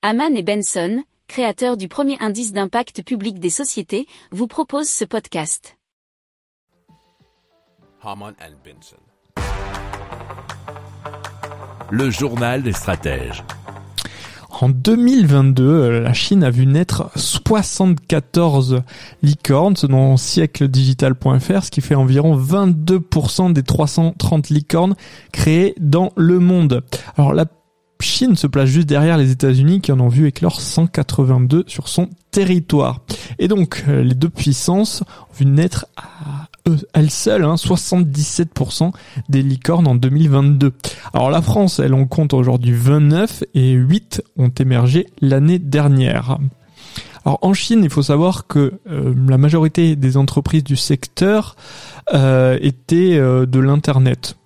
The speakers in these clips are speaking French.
Haman et Benson, créateurs du premier indice d'impact public des sociétés, vous proposent ce podcast. Haman and Benson. Le journal des stratèges. En 2022, euh, la Chine a vu naître 74 licornes selon siècledigital.fr, ce qui fait environ 22% des 330 licornes créées dans le monde. Alors la Chine se place juste derrière les États-Unis qui en ont vu éclore 182 sur son territoire. Et donc euh, les deux puissances ont vu naître à elles seules hein, 77% des licornes en 2022. Alors la France, elle en compte aujourd'hui 29 et 8 ont émergé l'année dernière. Alors en Chine, il faut savoir que euh, la majorité des entreprises du secteur euh, étaient euh, de l'internet.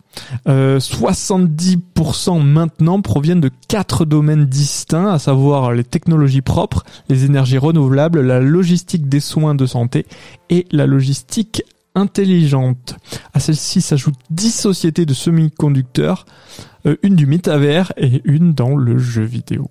70% maintenant proviennent de quatre domaines distincts, à savoir les technologies propres, les énergies renouvelables, la logistique des soins de santé et la logistique intelligente. À celle-ci s'ajoutent 10 sociétés de semi-conducteurs, euh, une du métavers et une dans le jeu vidéo.